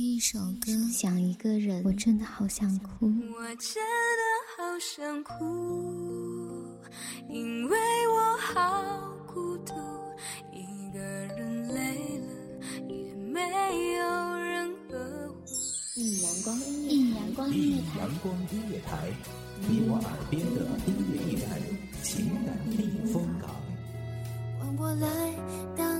听一首歌，想一个人，我真的好想哭。我真的好想哭，因为我好孤独，一个人累了也没有人呵护。一阳光音乐，一阳光音乐台，阳光音乐台，你我耳边的音乐驿站，情感避风港。换我来当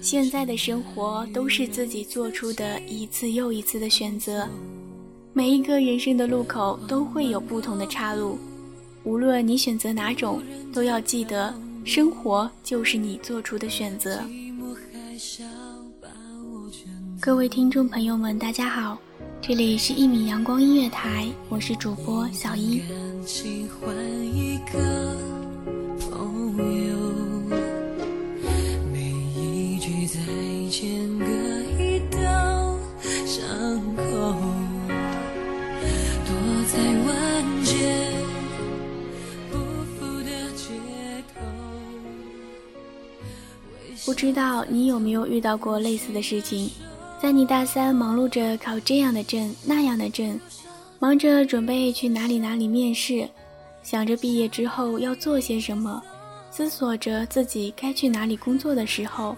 现在的生活都是自己做出的一次又一次的选择，每一个人生的路口都会有不同的岔路，无论你选择哪种，都要记得，生活就是你做出的选择。各位听众朋友们，大家好，这里是一米阳光音乐台，我是主播小一。不知道你有没有遇到过类似的事情？在你大三忙碌着考这样的证那样的证，忙着准备去哪里哪里面试，想着毕业之后要做些什么，思索着自己该去哪里工作的时候，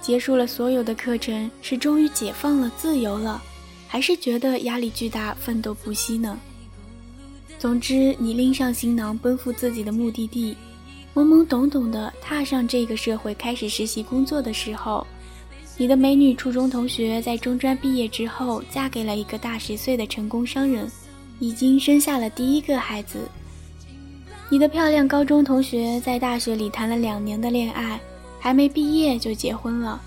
结束了所有的课程，是终于解放了、自由了，还是觉得压力巨大、奋斗不息呢？总之，你拎上行囊，奔赴自己的目的地。懵懵懂懂的踏上这个社会，开始实习工作的时候，你的美女初中同学在中专毕业之后，嫁给了一个大十岁的成功商人，已经生下了第一个孩子。你的漂亮高中同学在大学里谈了两年的恋爱，还没毕业就结婚了，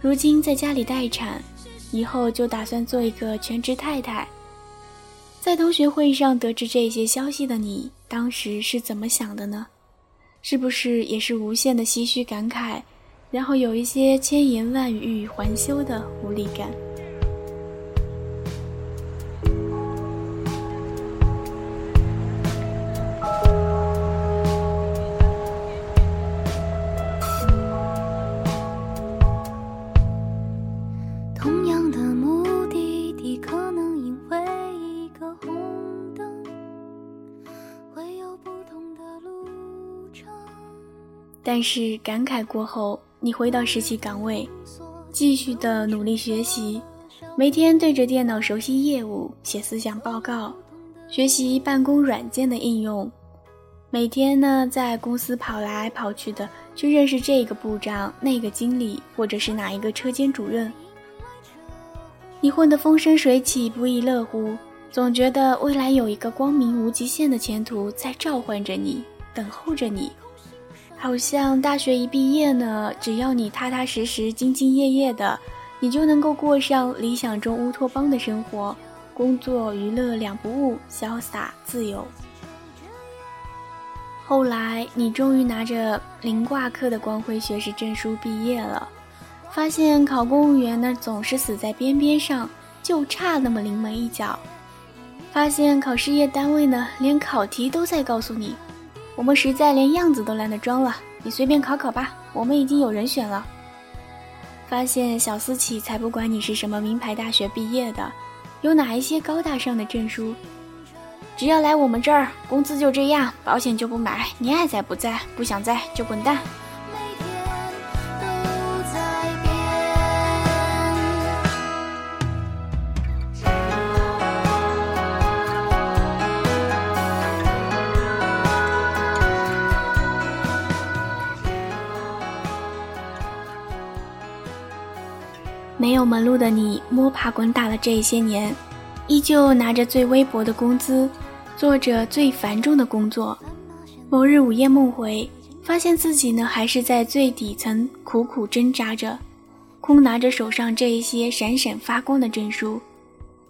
如今在家里待产，以后就打算做一个全职太太。在同学会上得知这些消息的你，当时是怎么想的呢？是不是也是无限的唏嘘感慨，然后有一些千言万语还休的无力感？但是感慨过后，你回到实习岗位，继续的努力学习，每天对着电脑熟悉业务，写思想报告，学习办公软件的应用，每天呢在公司跑来跑去的去认识这个部长、那个经理，或者是哪一个车间主任。你混得风生水起，不亦乐乎，总觉得未来有一个光明无极限的前途在召唤着你，等候着你。好像大学一毕业呢，只要你踏踏实实、兢兢业业的，你就能够过上理想中乌托邦的生活，工作娱乐两不误，潇洒自由。后来，你终于拿着零挂科的光辉学士证书毕业了。发现考公务员呢总是死在边边上，就差那么临门一脚。发现考事业单位呢连考题都在告诉你，我们实在连样子都懒得装了，你随便考考吧，我们已经有人选了。发现小私企才不管你是什么名牌大学毕业的，有哪一些高大上的证书，只要来我们这儿，工资就这样，保险就不买，你爱在不在，不想在就滚蛋。没有门路的你，摸爬滚打了这些年，依旧拿着最微薄的工资，做着最繁重的工作。某日午夜梦回，发现自己呢还是在最底层苦苦挣扎着，空拿着手上这一些闪闪发光的证书，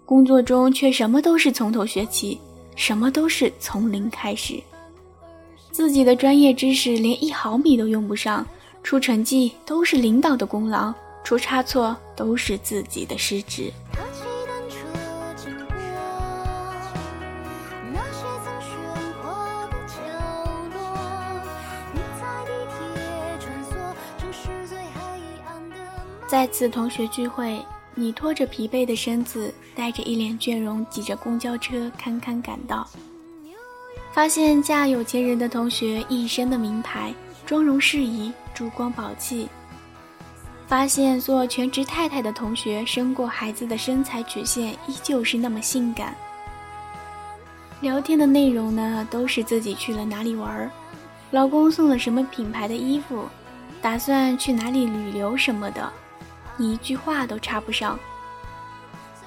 工作中却什么都是从头学起，什么都是从零开始。自己的专业知识连一毫米都用不上，出成绩都是领导的功劳，出差错都是自己的失职。再次同学聚会，你拖着疲惫的身子，带着一脸倦容，挤着公交车堪堪赶到。发现嫁有钱人的同学一身的名牌，妆容适宜，珠光宝气。发现做全职太太的同学生过孩子的身材曲线依旧是那么性感。聊天的内容呢，都是自己去了哪里玩，老公送了什么品牌的衣服，打算去哪里旅游什么的，你一句话都插不上。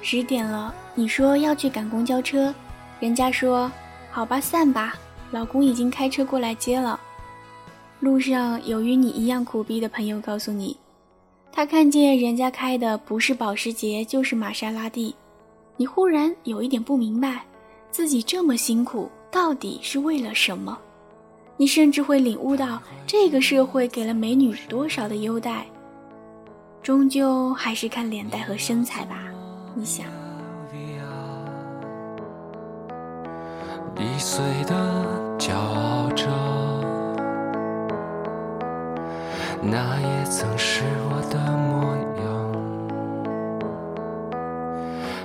十点了，你说要去赶公交车，人家说。好吧，散吧。老公已经开车过来接了。路上有与你一样苦逼的朋友告诉你，他看见人家开的不是保时捷就是玛莎拉蒂，你忽然有一点不明白，自己这么辛苦到底是为了什么？你甚至会领悟到这个社会给了美女多少的优待，终究还是看脸蛋和身材吧。你想。易碎的骄傲着，那也曾是我的模样。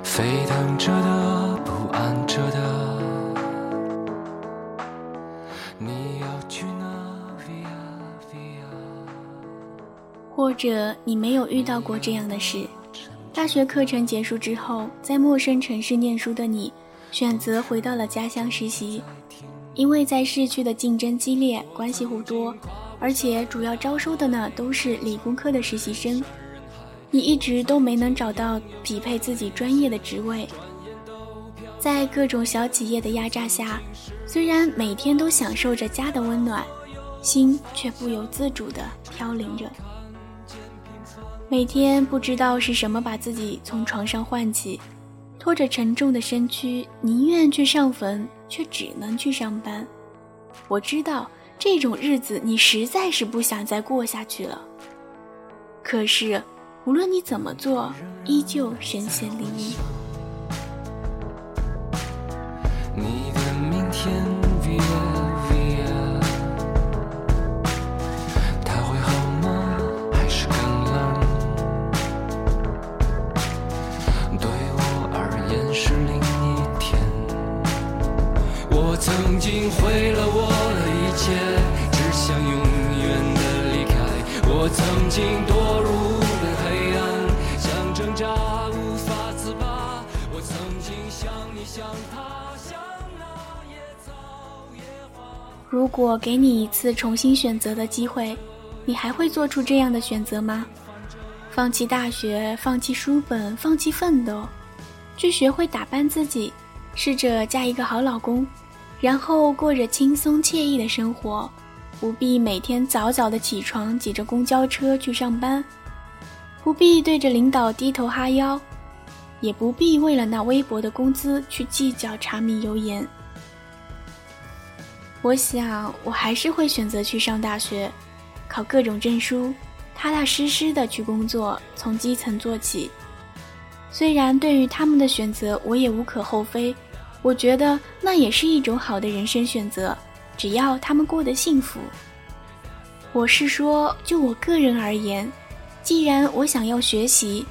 沸腾着的，不安着的，你要去哪？Via Via。或者你没有遇到过这样的事：大学课程结束之后，在陌生城市念书的你。选择回到了家乡实习，因为在市区的竞争激烈，关系户多，而且主要招收的呢都是理工科的实习生。你一直都没能找到匹配自己专业的职位，在各种小企业的压榨下，虽然每天都享受着家的温暖，心却不由自主地飘零着。每天不知道是什么把自己从床上唤起。拖着沉重的身躯，宁愿去上坟，却只能去上班。我知道这种日子你实在是不想再过下去了。可是，无论你怎么做，依旧神仙离异。你的明天 via via，他会好吗？还是更冷？对我而言是另一天。我曾经毁了我。的。切，只想永远的离开。我曾经堕入了黑暗，想挣扎无法自拔。我曾经像你，像他，像那野草野花。如果给你一次重新选择的机会，你还会做出这样的选择吗？放弃大学，放弃书本，放弃奋斗，去学会打扮自己，试着嫁一个好老公。然后过着轻松惬意的生活，不必每天早早的起床挤着公交车去上班，不必对着领导低头哈腰，也不必为了那微薄的工资去计较柴米油盐。我想，我还是会选择去上大学，考各种证书，踏踏实实的去工作，从基层做起。虽然对于他们的选择，我也无可厚非。我觉得那也是一种好的人生选择，只要他们过得幸福。我是说，就我个人而言，既然我想要学习，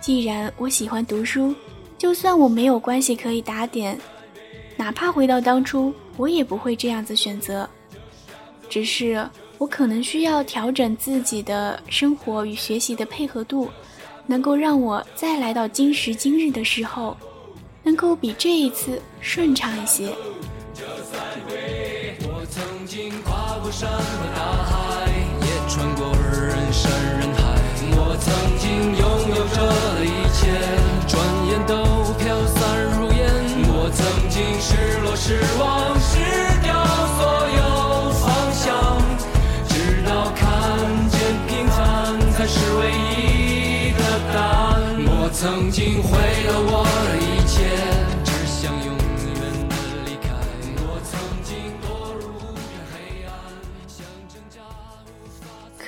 既然我喜欢读书，就算我没有关系可以打点，哪怕回到当初，我也不会这样子选择。只是我可能需要调整自己的生活与学习的配合度，能够让我再来到今时今日的时候。能够比这一次顺畅一些。就算我曾经跨过山和大海，也穿过人山人海。我曾经拥有着的一切，转眼都飘散如烟。我曾经失落、失望。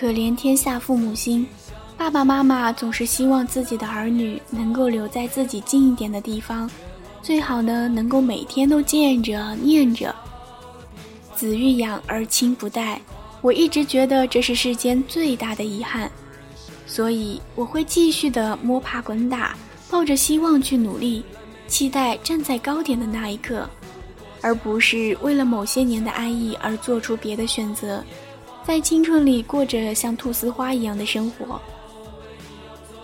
可怜天下父母心，爸爸妈妈总是希望自己的儿女能够留在自己近一点的地方，最好呢能够每天都见着念着。子欲养而亲不待，我一直觉得这是世间最大的遗憾，所以我会继续的摸爬滚打，抱着希望去努力，期待站在高点的那一刻，而不是为了某些年的安逸而做出别的选择，在青春里过着像菟丝花一样的生活。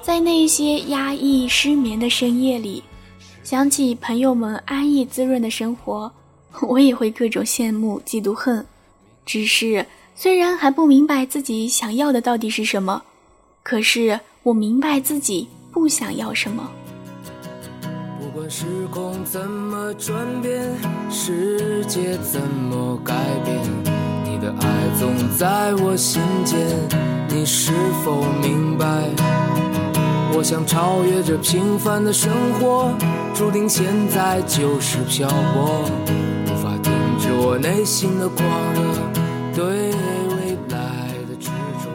在那些压抑失眠的深夜里，想起朋友们安逸滋润的生活。我也会各种羡慕、嫉妒、恨，只是虽然还不明白自己想要的到底是什么，可是我明白自己不想要什么。不管时空怎么转变，世界怎么改变，的爱总在我心间。你是否明白？我想超越这平凡的生活，注定现在就是漂泊。无法停止我内心的狂热，对未来的执着。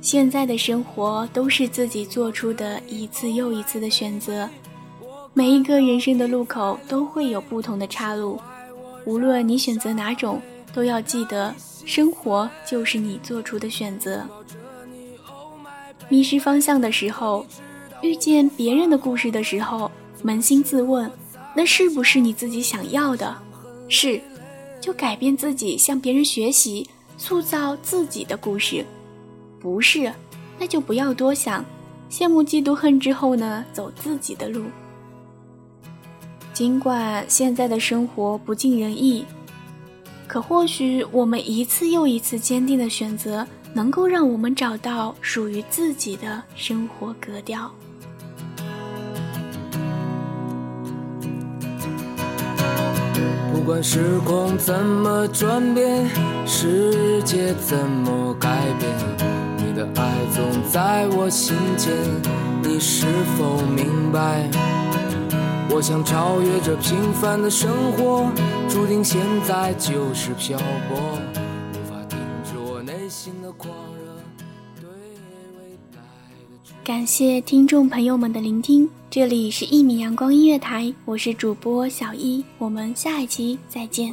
现在的生活都是自己做出的一次又一次的选择，每一个人生的路口都会有不同的岔路，无论你选择哪种，都要记得，生活就是你做出的选择。迷失方向的时候，遇见别人的故事的时候。扪心自问，那是不是你自己想要的？是，就改变自己，向别人学习，塑造自己的故事。不是，那就不要多想，羡慕、嫉妒、恨之后呢，走自己的路。尽管现在的生活不尽人意，可或许我们一次又一次坚定的选择，能够让我们找到属于自己的生活格调。不管时空怎么转变，世界怎么改变，你的爱总在我心间。你是否明白？我想超越这平凡的生活，注定现在就是漂泊，无法停止我内心的狂热。对未来的感谢听众朋友们的聆听。这里是《一米阳光音乐台》，我是主播小一，我们下一期再见。